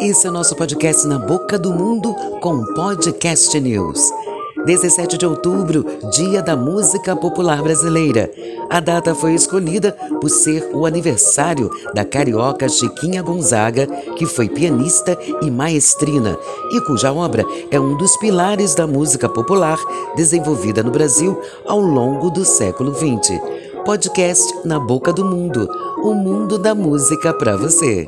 Esse é o nosso podcast Na Boca do Mundo com Podcast News. 17 de outubro, Dia da Música Popular Brasileira. A data foi escolhida por ser o aniversário da carioca Chiquinha Gonzaga, que foi pianista e maestrina, e cuja obra é um dos pilares da música popular desenvolvida no Brasil ao longo do século XX. Podcast Na Boca do Mundo o mundo da música para você.